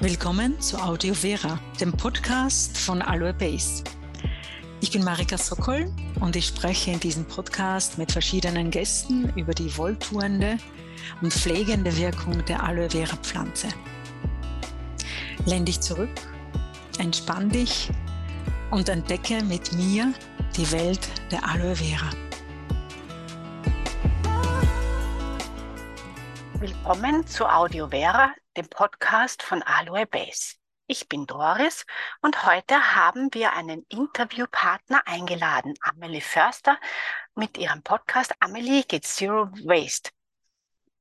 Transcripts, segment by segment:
Willkommen zu Audio Vera, dem Podcast von Aloe Base. Ich bin Marika Sokol und ich spreche in diesem Podcast mit verschiedenen Gästen über die wohltuende und pflegende Wirkung der Aloe Vera Pflanze. Lehn dich zurück, entspann dich und entdecke mit mir die Welt der Aloe Vera. Willkommen zu Audio Vera, dem Podcast von Aloe Base. Ich bin Doris und heute haben wir einen Interviewpartner eingeladen, Amelie Förster, mit ihrem Podcast Amelie geht Zero Waste.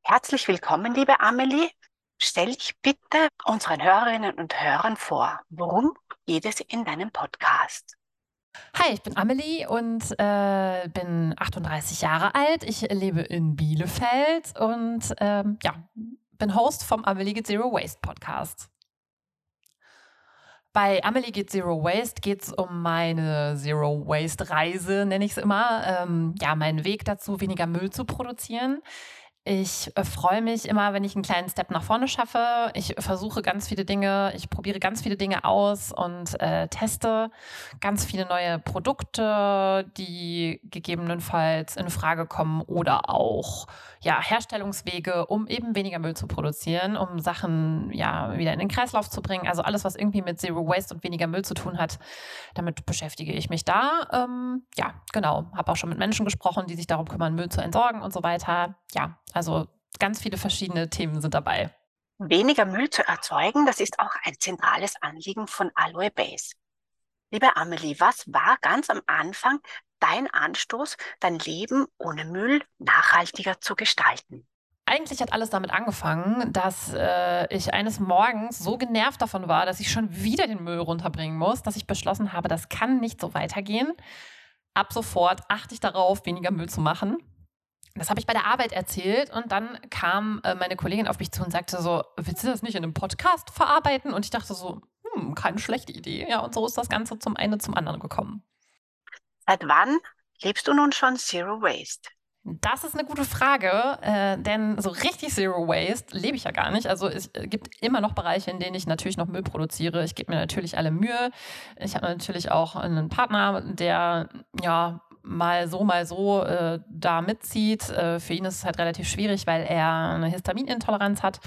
Herzlich willkommen, liebe Amelie. Stell dich bitte unseren Hörerinnen und Hörern vor. Worum geht es in deinem Podcast? Hi, ich bin Amelie und äh, bin 38 Jahre alt. Ich lebe in Bielefeld und ähm, ja, bin Host vom Amelie Get Zero Waste Podcast. Bei Amelie Get Zero Waste geht es um meine Zero Waste Reise, nenne ich es immer. Ähm, ja, meinen Weg dazu, weniger Müll zu produzieren. Ich äh, freue mich immer, wenn ich einen kleinen Step nach vorne schaffe. Ich versuche ganz viele Dinge, ich probiere ganz viele Dinge aus und äh, teste ganz viele neue Produkte, die gegebenenfalls in Frage kommen oder auch ja, Herstellungswege, um eben weniger Müll zu produzieren, um Sachen ja wieder in den Kreislauf zu bringen. Also alles, was irgendwie mit Zero Waste und weniger Müll zu tun hat, damit beschäftige ich mich da. Ähm, ja, genau. Habe auch schon mit Menschen gesprochen, die sich darum kümmern, Müll zu entsorgen und so weiter. Ja, also ganz viele verschiedene Themen sind dabei. Weniger Müll zu erzeugen, das ist auch ein zentrales Anliegen von Aloe Base. Liebe Amelie, was war ganz am Anfang dein Anstoß, dein Leben ohne Müll nachhaltiger zu gestalten? Eigentlich hat alles damit angefangen, dass äh, ich eines Morgens so genervt davon war, dass ich schon wieder den Müll runterbringen muss, dass ich beschlossen habe, das kann nicht so weitergehen. Ab sofort achte ich darauf, weniger Müll zu machen. Das habe ich bei der Arbeit erzählt und dann kam äh, meine Kollegin auf mich zu und sagte so, willst du das nicht in einem Podcast verarbeiten? Und ich dachte so, hm, keine schlechte Idee. Ja, und so ist das Ganze zum einen zum anderen gekommen. Seit wann lebst du nun schon Zero Waste? Das ist eine gute Frage, äh, denn so richtig Zero Waste lebe ich ja gar nicht. Also es gibt immer noch Bereiche, in denen ich natürlich noch Müll produziere. Ich gebe mir natürlich alle Mühe. Ich habe natürlich auch einen Partner, der ja mal so, mal so äh, da mitzieht. Äh, für ihn ist es halt relativ schwierig, weil er eine Histaminintoleranz hat.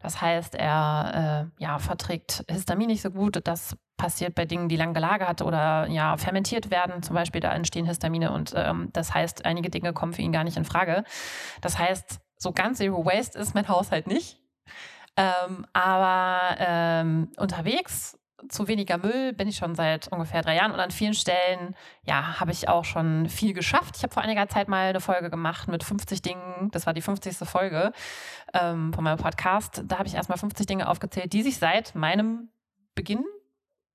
Das heißt, er äh, ja, verträgt Histamin nicht so gut. Das passiert bei Dingen, die lang gelagert oder ja, fermentiert werden. Zum Beispiel, da entstehen Histamine und ähm, das heißt, einige Dinge kommen für ihn gar nicht in Frage. Das heißt, so ganz Zero Waste ist mein Haushalt nicht. Ähm, aber ähm, unterwegs zu weniger Müll bin ich schon seit ungefähr drei Jahren und an vielen Stellen, ja, habe ich auch schon viel geschafft. Ich habe vor einiger Zeit mal eine Folge gemacht mit 50 Dingen, das war die 50. Folge ähm, von meinem Podcast. Da habe ich erstmal 50 Dinge aufgezählt, die sich seit meinem Beginn,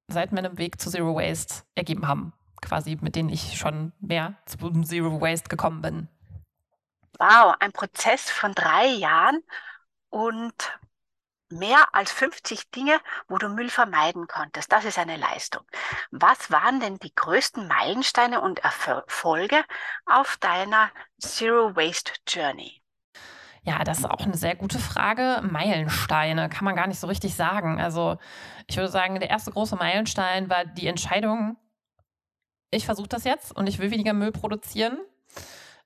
seit meinem Weg zu Zero Waste ergeben haben. Quasi, mit denen ich schon mehr zu Zero Waste gekommen bin. Wow, ein Prozess von drei Jahren und mehr als 50 Dinge, wo du Müll vermeiden konntest. Das ist eine Leistung. Was waren denn die größten Meilensteine und Erfolge auf deiner Zero Waste Journey? Ja, das ist auch eine sehr gute Frage. Meilensteine kann man gar nicht so richtig sagen. Also ich würde sagen, der erste große Meilenstein war die Entscheidung, ich versuche das jetzt und ich will weniger Müll produzieren.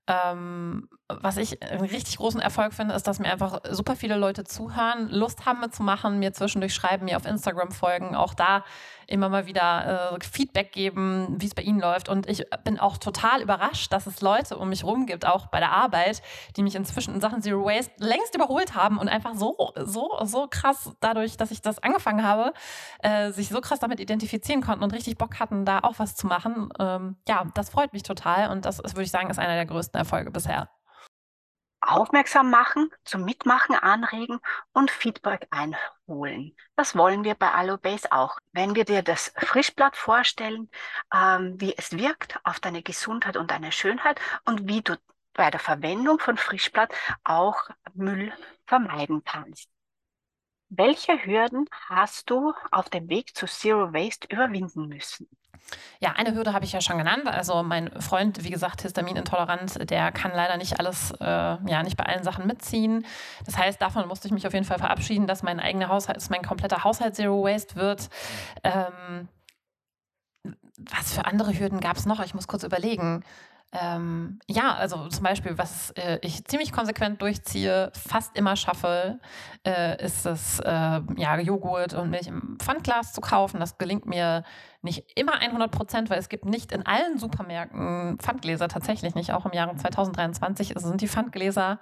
Ähm, was ich einen richtig großen Erfolg finde, ist, dass mir einfach super viele Leute zuhören, Lust haben mitzumachen, mir zwischendurch schreiben, mir auf Instagram folgen, auch da immer mal wieder äh, Feedback geben, wie es bei ihnen läuft. Und ich bin auch total überrascht, dass es Leute um mich rum gibt, auch bei der Arbeit, die mich inzwischen in Sachen Zero Waste längst überholt haben und einfach so, so, so krass dadurch, dass ich das angefangen habe, äh, sich so krass damit identifizieren konnten und richtig Bock hatten, da auch was zu machen. Ähm, ja, das freut mich total und das ist, würde ich sagen, ist einer der größten Erfolge bisher aufmerksam machen, zum Mitmachen anregen und Feedback einholen. Das wollen wir bei Allobase auch. Wenn wir dir das Frischblatt vorstellen, ähm, wie es wirkt auf deine Gesundheit und deine Schönheit und wie du bei der Verwendung von Frischblatt auch Müll vermeiden kannst. Welche Hürden hast du auf dem Weg zu Zero Waste überwinden müssen? Ja, eine Hürde habe ich ja schon genannt. Also mein Freund, wie gesagt, histaminintolerant, der kann leider nicht alles, äh, ja, nicht bei allen Sachen mitziehen. Das heißt, davon musste ich mich auf jeden Fall verabschieden, dass mein eigener Haushalt, dass mein kompletter Haushalt Zero Waste wird. Ähm, was für andere Hürden gab es noch? Ich muss kurz überlegen. Ähm, ja, also zum Beispiel, was äh, ich ziemlich konsequent durchziehe, fast immer schaffe, äh, ist es, äh, ja, Joghurt und Milch im Pfandglas zu kaufen. Das gelingt mir nicht immer 100 Prozent, weil es gibt nicht in allen Supermärkten Pfandgläser, tatsächlich nicht. Auch im Jahre 2023 sind die Pfandgläser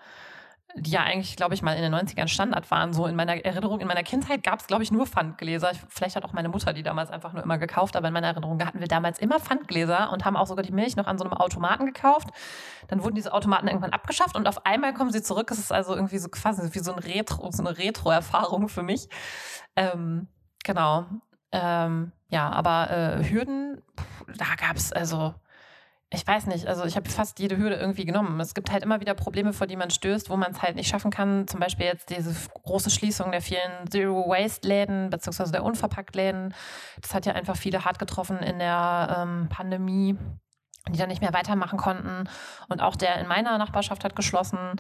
die ja eigentlich, glaube ich, mal in den 90ern Standard waren. So in meiner Erinnerung, in meiner Kindheit gab es, glaube ich, nur Pfandgläser. Vielleicht hat auch meine Mutter die damals einfach nur immer gekauft, aber in meiner Erinnerung hatten wir damals immer Pfandgläser und haben auch sogar die Milch noch an so einem Automaten gekauft. Dann wurden diese Automaten irgendwann abgeschafft und auf einmal kommen sie zurück. Es ist also irgendwie so quasi wie so, ein Retro, so eine Retro-Erfahrung für mich. Ähm, genau. Ähm, ja, aber äh, Hürden, da gab es also ich weiß nicht, also ich habe fast jede Hürde irgendwie genommen. Es gibt halt immer wieder Probleme, vor die man stößt, wo man es halt nicht schaffen kann. Zum Beispiel jetzt diese große Schließung der vielen Zero-Waste-Läden beziehungsweise der Unverpackt-Läden. Das hat ja einfach viele hart getroffen in der ähm, Pandemie, die dann nicht mehr weitermachen konnten. Und auch der in meiner Nachbarschaft hat geschlossen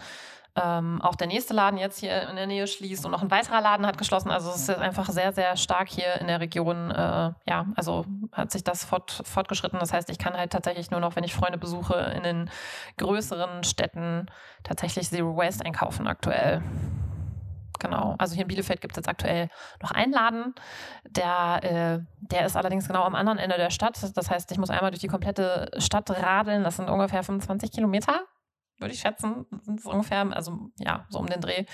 ähm, auch der nächste Laden jetzt hier in der Nähe schließt und noch ein weiterer Laden hat geschlossen. Also es ist einfach sehr, sehr stark hier in der Region. Äh, ja, also hat sich das fort, fortgeschritten. Das heißt, ich kann halt tatsächlich nur noch, wenn ich Freunde besuche, in den größeren Städten tatsächlich Zero Waste einkaufen aktuell. Genau. Also hier in Bielefeld gibt es jetzt aktuell noch einen Laden, der, äh, der ist allerdings genau am anderen Ende der Stadt. Das heißt, ich muss einmal durch die komplette Stadt radeln. Das sind ungefähr 25 Kilometer würde ich schätzen, sind es ungefähr, also ja, so um den Dreh.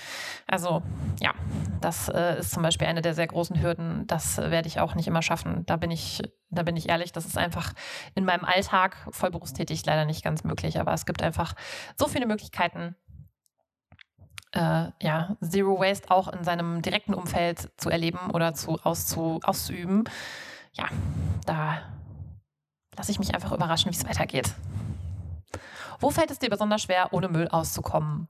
Also ja, das äh, ist zum Beispiel eine der sehr großen Hürden. Das äh, werde ich auch nicht immer schaffen. Da bin ich, da bin ich ehrlich, das ist einfach in meinem Alltag voll berufstätig leider nicht ganz möglich. Aber es gibt einfach so viele Möglichkeiten, äh, ja, Zero Waste auch in seinem direkten Umfeld zu erleben oder zu, auszu, auszuüben. Ja, da lasse ich mich einfach überraschen, wie es weitergeht. Wo fällt es dir besonders schwer, ohne Müll auszukommen?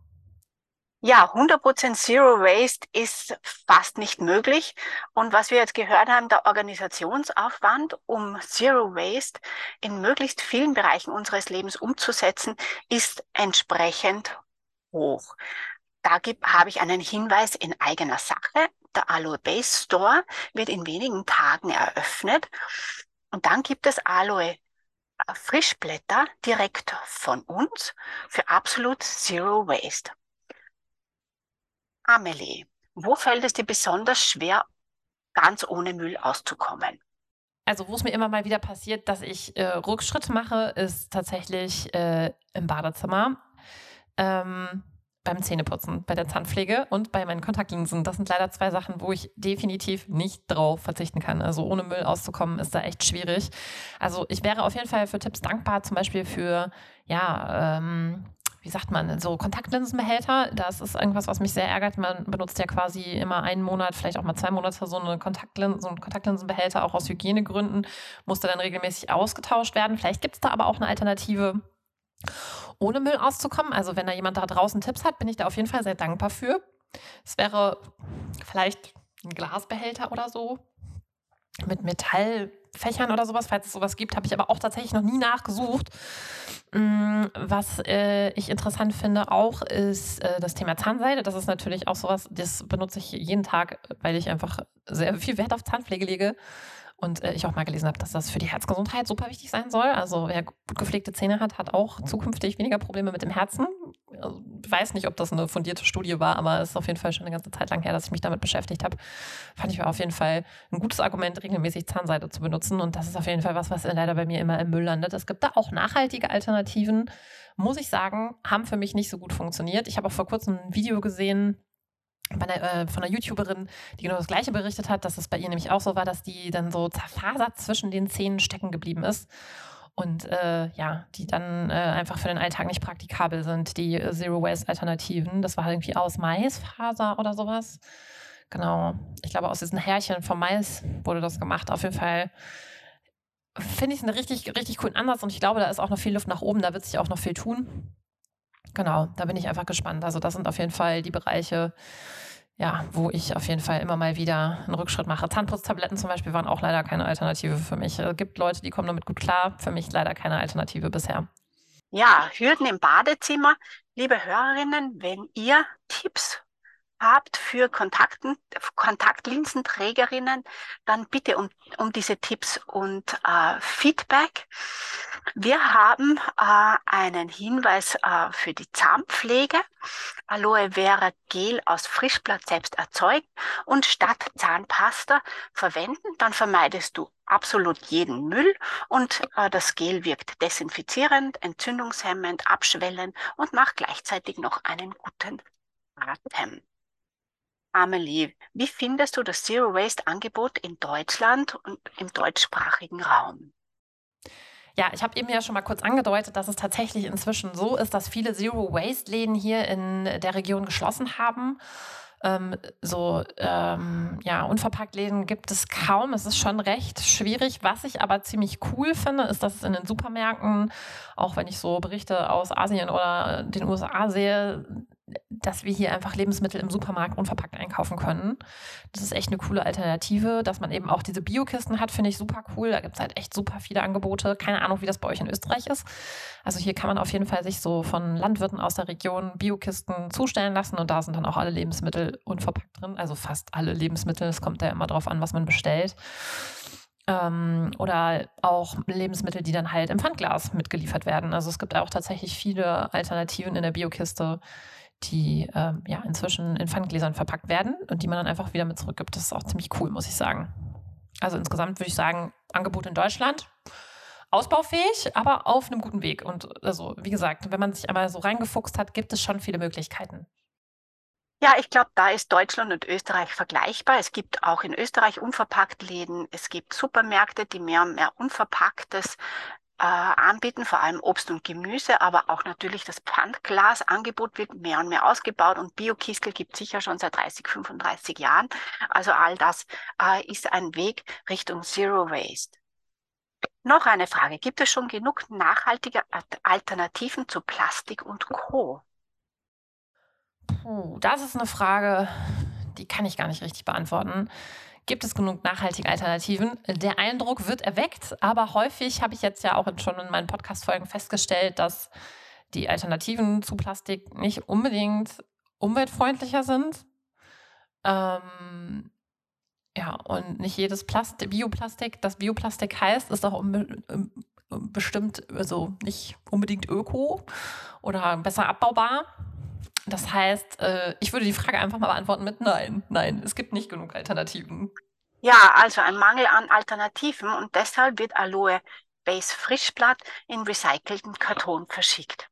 Ja, 100% Zero Waste ist fast nicht möglich. Und was wir jetzt gehört haben, der Organisationsaufwand, um Zero Waste in möglichst vielen Bereichen unseres Lebens umzusetzen, ist entsprechend hoch. Da habe ich einen Hinweis in eigener Sache. Der Aloe Base Store wird in wenigen Tagen eröffnet. Und dann gibt es Aloe Frischblätter direkt von uns für absolut Zero Waste. Amelie, wo fällt es dir besonders schwer, ganz ohne Müll auszukommen? Also, wo es mir immer mal wieder passiert, dass ich äh, Rückschritt mache, ist tatsächlich äh, im Badezimmer. Ähm, beim Zähneputzen, bei der Zahnpflege und bei meinen Kontaktlinsen. Das sind leider zwei Sachen, wo ich definitiv nicht drauf verzichten kann. Also ohne Müll auszukommen ist da echt schwierig. Also ich wäre auf jeden Fall für Tipps dankbar, zum Beispiel für, ja, ähm, wie sagt man, so Kontaktlinsenbehälter. Das ist irgendwas, was mich sehr ärgert. Man benutzt ja quasi immer einen Monat, vielleicht auch mal zwei Monate so, eine Kontaktlinsen, so einen Kontaktlinsenbehälter, auch aus Hygienegründen, musste dann regelmäßig ausgetauscht werden. Vielleicht gibt es da aber auch eine Alternative ohne Müll auszukommen. Also wenn da jemand da draußen Tipps hat, bin ich da auf jeden Fall sehr dankbar für. Es wäre vielleicht ein Glasbehälter oder so mit Metallfächern oder sowas. Falls es sowas gibt, habe ich aber auch tatsächlich noch nie nachgesucht. Mm, was äh, ich interessant finde auch, ist äh, das Thema Zahnseide. Das ist natürlich auch sowas, das benutze ich jeden Tag, weil ich einfach sehr viel Wert auf Zahnpflege lege. Und äh, ich auch mal gelesen habe, dass das für die Herzgesundheit super wichtig sein soll. Also wer gut gepflegte Zähne hat, hat auch zukünftig weniger Probleme mit dem Herzen. Also, weiß nicht, ob das eine fundierte Studie war, aber es ist auf jeden Fall schon eine ganze Zeit lang her, dass ich mich damit beschäftigt habe. Fand ich auf jeden Fall ein gutes Argument, regelmäßig Zahnseide zu benutzen. Und das ist auf jeden Fall was, was leider bei mir immer im Müll landet. Es gibt da auch nachhaltige Alternativen, muss ich sagen, haben für mich nicht so gut funktioniert. Ich habe auch vor kurzem ein Video gesehen, einer, äh, von einer YouTuberin, die genau das Gleiche berichtet hat, dass es bei ihr nämlich auch so war, dass die dann so zerfasert zwischen den Zähnen stecken geblieben ist. Und äh, ja, die dann äh, einfach für den Alltag nicht praktikabel sind, die Zero-Waste-Alternativen. Das war irgendwie aus Maisfaser oder sowas. Genau. Ich glaube, aus diesen Härchen vom Mais wurde das gemacht. Auf jeden Fall finde ich es einen richtig, richtig coolen Ansatz und ich glaube, da ist auch noch viel Luft nach oben, da wird sich auch noch viel tun. Genau, da bin ich einfach gespannt. Also das sind auf jeden Fall die Bereiche, ja, wo ich auf jeden Fall immer mal wieder einen Rückschritt mache. Zahnputztabletten zum Beispiel waren auch leider keine Alternative für mich. Es gibt Leute, die kommen damit gut klar. Für mich leider keine Alternative bisher. Ja, Hürden im Badezimmer. Liebe Hörerinnen, wenn ihr Tipps habt für Kontakten, Kontaktlinsenträgerinnen, dann bitte um, um diese Tipps und äh, Feedback. Wir haben äh, einen Hinweis äh, für die Zahnpflege. Aloe Vera Gel aus Frischblatt selbst erzeugt und statt Zahnpasta verwenden, dann vermeidest du absolut jeden Müll und äh, das Gel wirkt desinfizierend, entzündungshemmend, abschwellend und macht gleichzeitig noch einen guten Atem. Amelie, wie findest du das Zero Waste Angebot in Deutschland und im deutschsprachigen Raum? Ja, ich habe eben ja schon mal kurz angedeutet, dass es tatsächlich inzwischen so ist, dass viele Zero Waste Läden hier in der Region geschlossen haben. Ähm, so ähm, ja, Unverpacktläden gibt es kaum. Es ist schon recht schwierig. Was ich aber ziemlich cool finde, ist, dass es in den Supermärkten, auch wenn ich so Berichte aus Asien oder den USA sehe, dass wir hier einfach Lebensmittel im Supermarkt unverpackt einkaufen können. Das ist echt eine coole Alternative. Dass man eben auch diese Biokisten hat, finde ich super cool. Da gibt es halt echt super viele Angebote. Keine Ahnung, wie das bei euch in Österreich ist. Also hier kann man auf jeden Fall sich so von Landwirten aus der Region Biokisten zustellen lassen und da sind dann auch alle Lebensmittel unverpackt drin. Also fast alle Lebensmittel. Es kommt ja immer drauf an, was man bestellt. Ähm, oder auch Lebensmittel, die dann halt im Pfandglas mitgeliefert werden. Also es gibt auch tatsächlich viele Alternativen in der Biokiste die ähm, ja inzwischen in Pfandgläsern verpackt werden und die man dann einfach wieder mit zurückgibt. Das ist auch ziemlich cool, muss ich sagen. Also insgesamt würde ich sagen, Angebot in Deutschland ausbaufähig, aber auf einem guten Weg. Und also, wie gesagt, wenn man sich einmal so reingefuchst hat, gibt es schon viele Möglichkeiten. Ja, ich glaube, da ist Deutschland und Österreich vergleichbar. Es gibt auch in Österreich unverpackt Läden. Es gibt Supermärkte, die mehr und mehr unverpacktes äh, anbieten, vor allem Obst und Gemüse, aber auch natürlich das Pfandglasangebot wird mehr und mehr ausgebaut und Biokistel gibt sicher schon seit 30, 35 Jahren. Also all das äh, ist ein Weg Richtung Zero Waste. Noch eine Frage. Gibt es schon genug nachhaltige Alternativen zu Plastik und Co? Puh, das ist eine Frage, die kann ich gar nicht richtig beantworten. Gibt es genug nachhaltige Alternativen? Der Eindruck wird erweckt, aber häufig habe ich jetzt ja auch schon in meinen Podcast-Folgen festgestellt, dass die Alternativen zu Plastik nicht unbedingt umweltfreundlicher sind. Ähm, ja, und nicht jedes Plastik, Bioplastik, das Bioplastik heißt, ist auch bestimmt, also nicht unbedingt öko oder besser abbaubar. Das heißt, äh, ich würde die Frage einfach mal beantworten mit Nein, nein, es gibt nicht genug Alternativen. Ja, also ein Mangel an Alternativen und deshalb wird Aloe Base Frischblatt in recycelten Karton verschickt.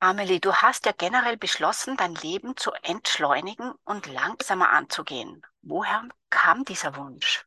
Amelie, du hast ja generell beschlossen, dein Leben zu entschleunigen und langsamer anzugehen. Woher kam dieser Wunsch?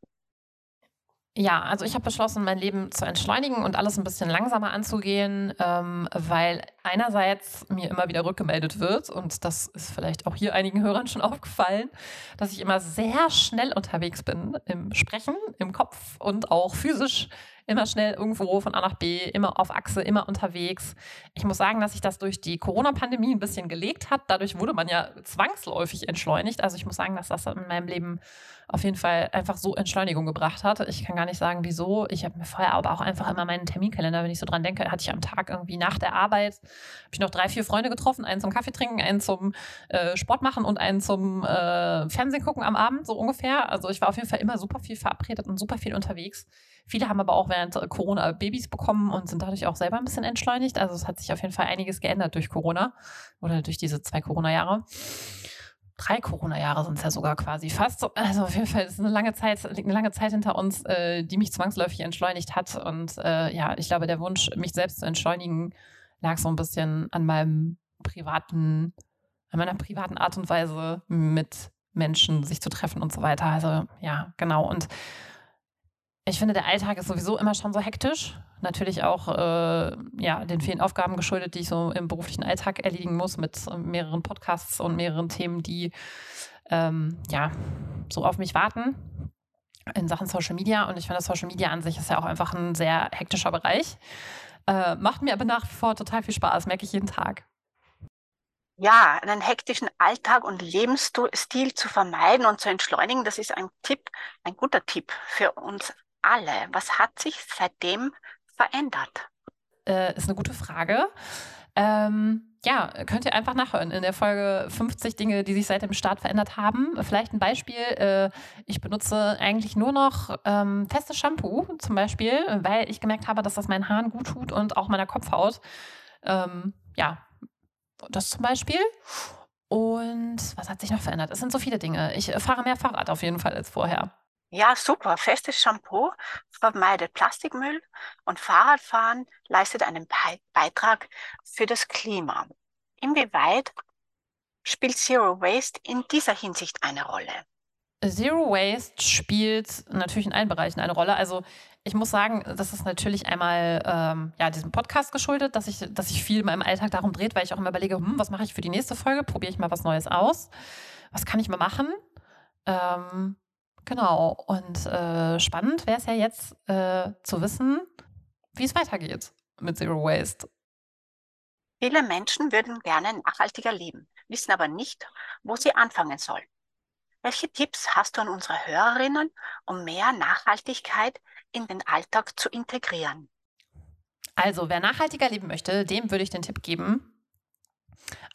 Ja, also ich habe beschlossen, mein Leben zu entschleunigen und alles ein bisschen langsamer anzugehen, ähm, weil einerseits mir immer wieder rückgemeldet wird, und das ist vielleicht auch hier einigen Hörern schon aufgefallen, dass ich immer sehr schnell unterwegs bin im Sprechen, im Kopf und auch physisch immer schnell irgendwo von A nach B, immer auf Achse, immer unterwegs. Ich muss sagen, dass sich das durch die Corona-Pandemie ein bisschen gelegt hat. Dadurch wurde man ja zwangsläufig entschleunigt. Also ich muss sagen, dass das in meinem Leben auf jeden Fall einfach so Entschleunigung gebracht hat. Ich kann gar nicht sagen, wieso. Ich habe mir vorher aber auch einfach immer meinen Terminkalender, wenn ich so dran denke, hatte ich am Tag irgendwie nach der Arbeit, habe ich noch drei, vier Freunde getroffen, einen zum Kaffee trinken, einen zum äh, Sport machen und einen zum äh, Fernsehen gucken am Abend, so ungefähr. Also ich war auf jeden Fall immer super viel verabredet und super viel unterwegs. Viele haben aber auch während Corona Babys bekommen und sind dadurch auch selber ein bisschen entschleunigt. Also es hat sich auf jeden Fall einiges geändert durch Corona oder durch diese zwei Corona-Jahre drei Corona-Jahre sind es ja sogar quasi fast. Also auf jeden Fall ist eine lange Zeit, eine lange Zeit hinter uns, äh, die mich zwangsläufig entschleunigt hat. Und äh, ja, ich glaube, der Wunsch, mich selbst zu entschleunigen, lag so ein bisschen an meinem privaten, an meiner privaten Art und Weise mit Menschen sich zu treffen und so weiter. Also ja, genau. Und ich finde, der Alltag ist sowieso immer schon so hektisch. Natürlich auch äh, ja, den vielen Aufgaben geschuldet, die ich so im beruflichen Alltag erledigen muss, mit mehreren Podcasts und mehreren Themen, die ähm, ja so auf mich warten in Sachen Social Media. Und ich finde, Social Media an sich ist ja auch einfach ein sehr hektischer Bereich. Äh, macht mir aber nach wie vor total viel Spaß, merke ich jeden Tag. Ja, einen hektischen Alltag und Lebensstil zu vermeiden und zu entschleunigen, das ist ein Tipp, ein guter Tipp für uns alle. Was hat sich seitdem verändert? Äh, ist eine gute Frage. Ähm, ja, könnt ihr einfach nachhören in der Folge 50 Dinge, die sich seit dem Start verändert haben. Vielleicht ein Beispiel. Äh, ich benutze eigentlich nur noch ähm, festes Shampoo zum Beispiel, weil ich gemerkt habe, dass das meinen Haaren gut tut und auch meiner Kopfhaut. Ähm, ja, das zum Beispiel. Und was hat sich noch verändert? Es sind so viele Dinge. Ich fahre mehr Fahrrad auf jeden Fall als vorher. Ja, super. Festes Shampoo vermeidet Plastikmüll und Fahrradfahren leistet einen Be Beitrag für das Klima. Inwieweit spielt Zero Waste in dieser Hinsicht eine Rolle? Zero Waste spielt natürlich in allen Bereichen eine Rolle. Also ich muss sagen, das ist natürlich einmal ähm, ja, diesem Podcast geschuldet, dass ich, dass ich viel in meinem Alltag darum dreht, weil ich auch immer überlege, hm, was mache ich für die nächste Folge? Probiere ich mal was Neues aus? Was kann ich mal machen? Ähm, genau. Und äh, spannend wäre es ja jetzt äh, zu wissen, wie es weitergeht mit Zero Waste. Viele Menschen würden gerne nachhaltiger leben, wissen aber nicht, wo sie anfangen sollen. Welche Tipps hast du an unsere Hörerinnen, um mehr Nachhaltigkeit in den Alltag zu integrieren? Also, wer nachhaltiger leben möchte, dem würde ich den Tipp geben,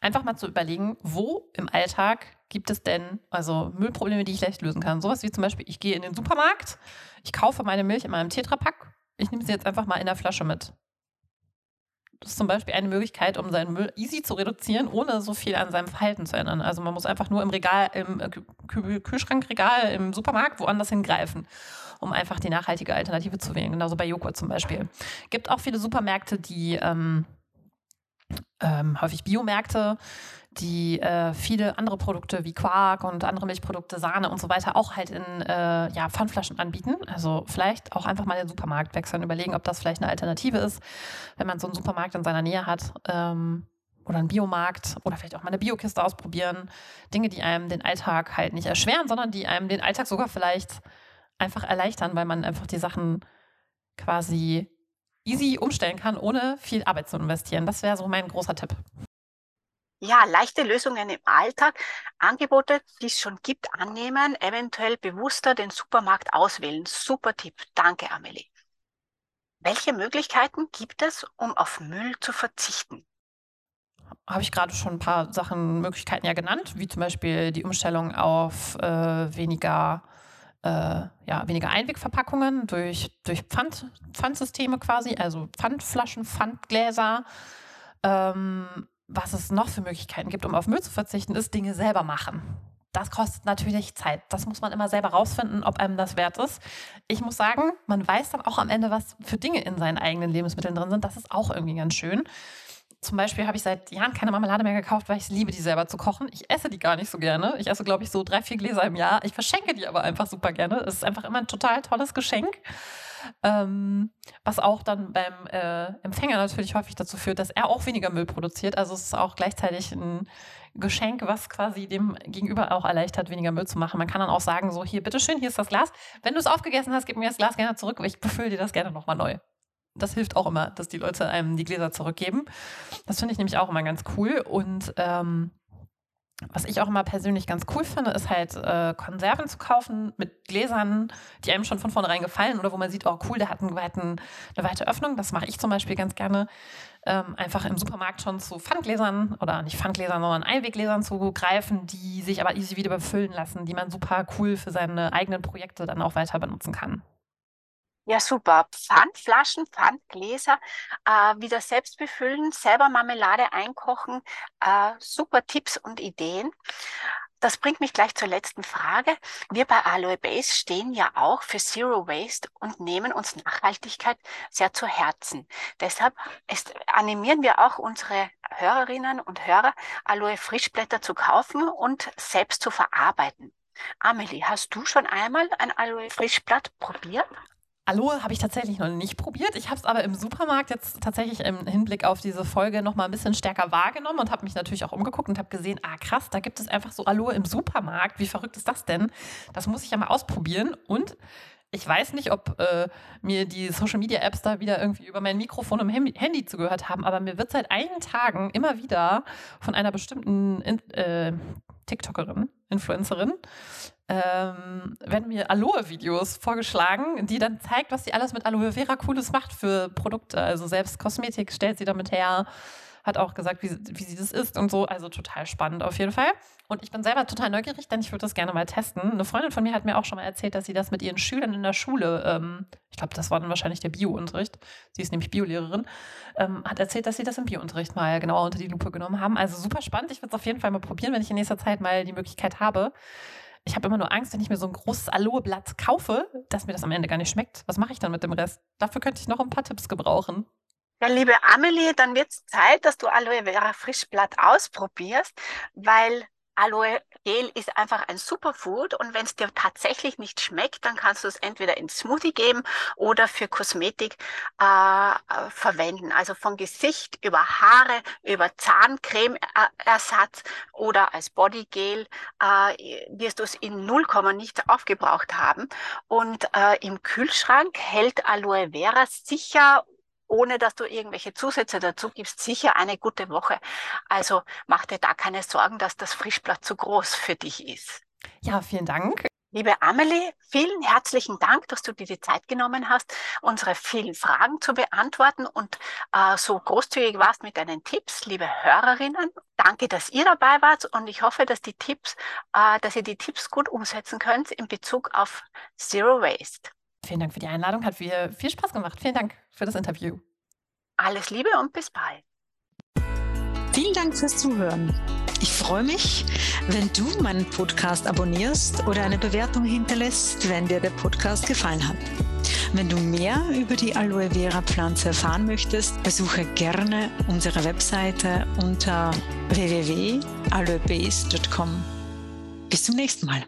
einfach mal zu überlegen, wo im Alltag gibt es denn also Müllprobleme, die ich leicht lösen kann. Sowas wie zum Beispiel, ich gehe in den Supermarkt, ich kaufe meine Milch in meinem Tetrapack, ich nehme sie jetzt einfach mal in der Flasche mit. Das ist zum Beispiel eine Möglichkeit, um seinen Müll easy zu reduzieren, ohne so viel an seinem Verhalten zu ändern. Also man muss einfach nur im Regal, im Kühl Kühlschrankregal, im Supermarkt woanders hingreifen, um einfach die nachhaltige Alternative zu wählen. Genauso bei Joghurt zum Beispiel. Gibt auch viele Supermärkte, die ähm, ähm, häufig Biomärkte, die äh, viele andere Produkte wie Quark und andere Milchprodukte, Sahne und so weiter auch halt in äh, ja, Pfandflaschen anbieten. Also vielleicht auch einfach mal den Supermarkt wechseln, überlegen, ob das vielleicht eine Alternative ist, wenn man so einen Supermarkt in seiner Nähe hat. Ähm, oder einen Biomarkt oder vielleicht auch mal eine Biokiste ausprobieren. Dinge, die einem den Alltag halt nicht erschweren, sondern die einem den Alltag sogar vielleicht einfach erleichtern, weil man einfach die Sachen quasi easy umstellen kann, ohne viel Arbeit zu investieren. Das wäre so mein großer Tipp. Ja, leichte Lösungen im Alltag, Angebote, die es schon gibt, annehmen, eventuell bewusster den Supermarkt auswählen. Super Tipp. Danke, Amelie. Welche Möglichkeiten gibt es, um auf Müll zu verzichten? Habe ich gerade schon ein paar Sachen, Möglichkeiten ja genannt, wie zum Beispiel die Umstellung auf äh, weniger, äh, ja, weniger Einwegverpackungen durch, durch Pfand, Pfandsysteme quasi, also Pfandflaschen, Pfandgläser. Ähm, was es noch für Möglichkeiten gibt, um auf Müll zu verzichten, ist Dinge selber machen. Das kostet natürlich Zeit. Das muss man immer selber rausfinden, ob einem das wert ist. Ich muss sagen, man weiß dann auch am Ende, was für Dinge in seinen eigenen Lebensmitteln drin sind. Das ist auch irgendwie ganz schön. Zum Beispiel habe ich seit Jahren keine Marmelade mehr gekauft, weil ich es liebe, die selber zu kochen. Ich esse die gar nicht so gerne. Ich esse, glaube ich, so drei, vier Gläser im Jahr. Ich verschenke die aber einfach super gerne. Es ist einfach immer ein total tolles Geschenk. Ähm, was auch dann beim äh, Empfänger natürlich häufig dazu führt, dass er auch weniger Müll produziert. Also es ist auch gleichzeitig ein Geschenk, was quasi dem Gegenüber auch erleichtert, weniger Müll zu machen. Man kann dann auch sagen, so hier, bitteschön, hier ist das Glas. Wenn du es aufgegessen hast, gib mir das Glas gerne zurück, ich befülle dir das gerne nochmal neu. Das hilft auch immer, dass die Leute einem die Gläser zurückgeben. Das finde ich nämlich auch immer ganz cool. Und ähm, was ich auch immer persönlich ganz cool finde, ist halt äh, Konserven zu kaufen mit Gläsern, die einem schon von vornherein gefallen oder wo man sieht, oh cool, der hat einen weiten, eine weite Öffnung. Das mache ich zum Beispiel ganz gerne. Ähm, einfach im Supermarkt schon zu Pfandgläsern oder nicht Pfandgläsern, sondern Einweggläsern zu greifen, die sich aber easy wieder befüllen lassen, die man super cool für seine eigenen Projekte dann auch weiter benutzen kann. Ja, super. Pfandflaschen, Pfandgläser, äh, wieder selbst befüllen, selber Marmelade einkochen. Äh, super Tipps und Ideen. Das bringt mich gleich zur letzten Frage. Wir bei Aloe Base stehen ja auch für Zero Waste und nehmen uns Nachhaltigkeit sehr zu Herzen. Deshalb ist, animieren wir auch unsere Hörerinnen und Hörer, Aloe Frischblätter zu kaufen und selbst zu verarbeiten. Amelie, hast du schon einmal ein Aloe Frischblatt probiert? Aloe habe ich tatsächlich noch nicht probiert. Ich habe es aber im Supermarkt jetzt tatsächlich im Hinblick auf diese Folge noch mal ein bisschen stärker wahrgenommen und habe mich natürlich auch umgeguckt und habe gesehen, ah krass, da gibt es einfach so Aloe im Supermarkt. Wie verrückt ist das denn? Das muss ich ja mal ausprobieren. Und ich weiß nicht, ob äh, mir die Social Media Apps da wieder irgendwie über mein Mikrofon im Handy zugehört haben, aber mir wird seit einigen Tagen immer wieder von einer bestimmten äh, TikTokerin, Influencerin, ähm, werden mir Aloe-Videos vorgeschlagen, die dann zeigt, was sie alles mit Aloe Vera Cooles macht für Produkte. Also selbst Kosmetik stellt sie damit her hat auch gesagt, wie, wie sie das ist und so. Also total spannend auf jeden Fall. Und ich bin selber total neugierig, denn ich würde das gerne mal testen. Eine Freundin von mir hat mir auch schon mal erzählt, dass sie das mit ihren Schülern in der Schule, ähm, ich glaube, das war dann wahrscheinlich der Biounterricht, sie ist nämlich Biolehrerin, ähm, hat erzählt, dass sie das im Biounterricht mal genauer unter die Lupe genommen haben. Also super spannend. Ich würde es auf jeden Fall mal probieren, wenn ich in nächster Zeit mal die Möglichkeit habe. Ich habe immer nur Angst, wenn ich mir so ein großes Aloe-Blatt kaufe, dass mir das am Ende gar nicht schmeckt. Was mache ich dann mit dem Rest? Dafür könnte ich noch ein paar Tipps gebrauchen. Ja, liebe Amelie, dann wird es Zeit, dass du Aloe Vera Frischblatt ausprobierst, weil Aloe Gel ist einfach ein Superfood und wenn es dir tatsächlich nicht schmeckt, dann kannst du es entweder in Smoothie geben oder für Kosmetik äh, verwenden. Also von Gesicht über Haare, über Zahncremeersatz oder als Bodygel äh, wirst du es in 0, nicht aufgebraucht haben. Und äh, im Kühlschrank hält Aloe Vera sicher ohne dass du irgendwelche Zusätze dazu gibst, sicher eine gute Woche. Also mach dir da keine Sorgen, dass das Frischblatt zu groß für dich ist. Ja, vielen Dank. Liebe Amelie, vielen herzlichen Dank, dass du dir die Zeit genommen hast, unsere vielen Fragen zu beantworten und äh, so großzügig warst mit deinen Tipps, liebe Hörerinnen. Danke, dass ihr dabei wart und ich hoffe, dass die Tipps, äh, dass ihr die Tipps gut umsetzen könnt in Bezug auf Zero Waste. Vielen Dank für die Einladung. Hat viel, viel Spaß gemacht. Vielen Dank für das Interview. Alles Liebe und bis bald. Vielen Dank fürs Zuhören. Ich freue mich, wenn du meinen Podcast abonnierst oder eine Bewertung hinterlässt, wenn dir der Podcast gefallen hat. Wenn du mehr über die Aloe Vera Pflanze erfahren möchtest, besuche gerne unsere Webseite unter www.aloebase.com. Bis zum nächsten Mal.